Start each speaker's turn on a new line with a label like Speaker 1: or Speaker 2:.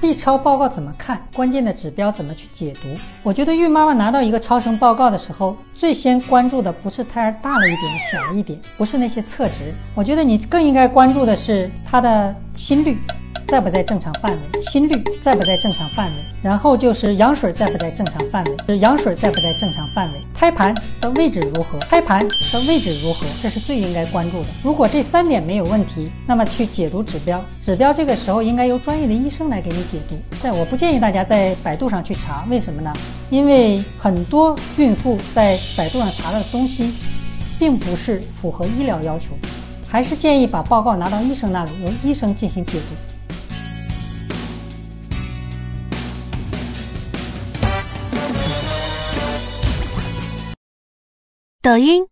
Speaker 1: B 超报告怎么看？关键的指标怎么去解读？我觉得孕妈妈拿到一个超声报告的时候，最先关注的不是胎儿大了一点、小了一点，不是那些测值。我觉得你更应该关注的是她的心率。在不在正常范围？心率在不在正常范围？然后就是羊水在不在正常范围？羊水在不在正常范围？胎盘的位置如何？胎盘的位置如何？这是最应该关注的。如果这三点没有问题，那么去解读指标，指标这个时候应该由专业的医生来给你解读。在我不建议大家在百度上去查，为什么呢？因为很多孕妇在百度上查的东西，并不是符合医疗要求，还是建议把报告拿到医生那里，由医生进行解读。
Speaker 2: 抖音。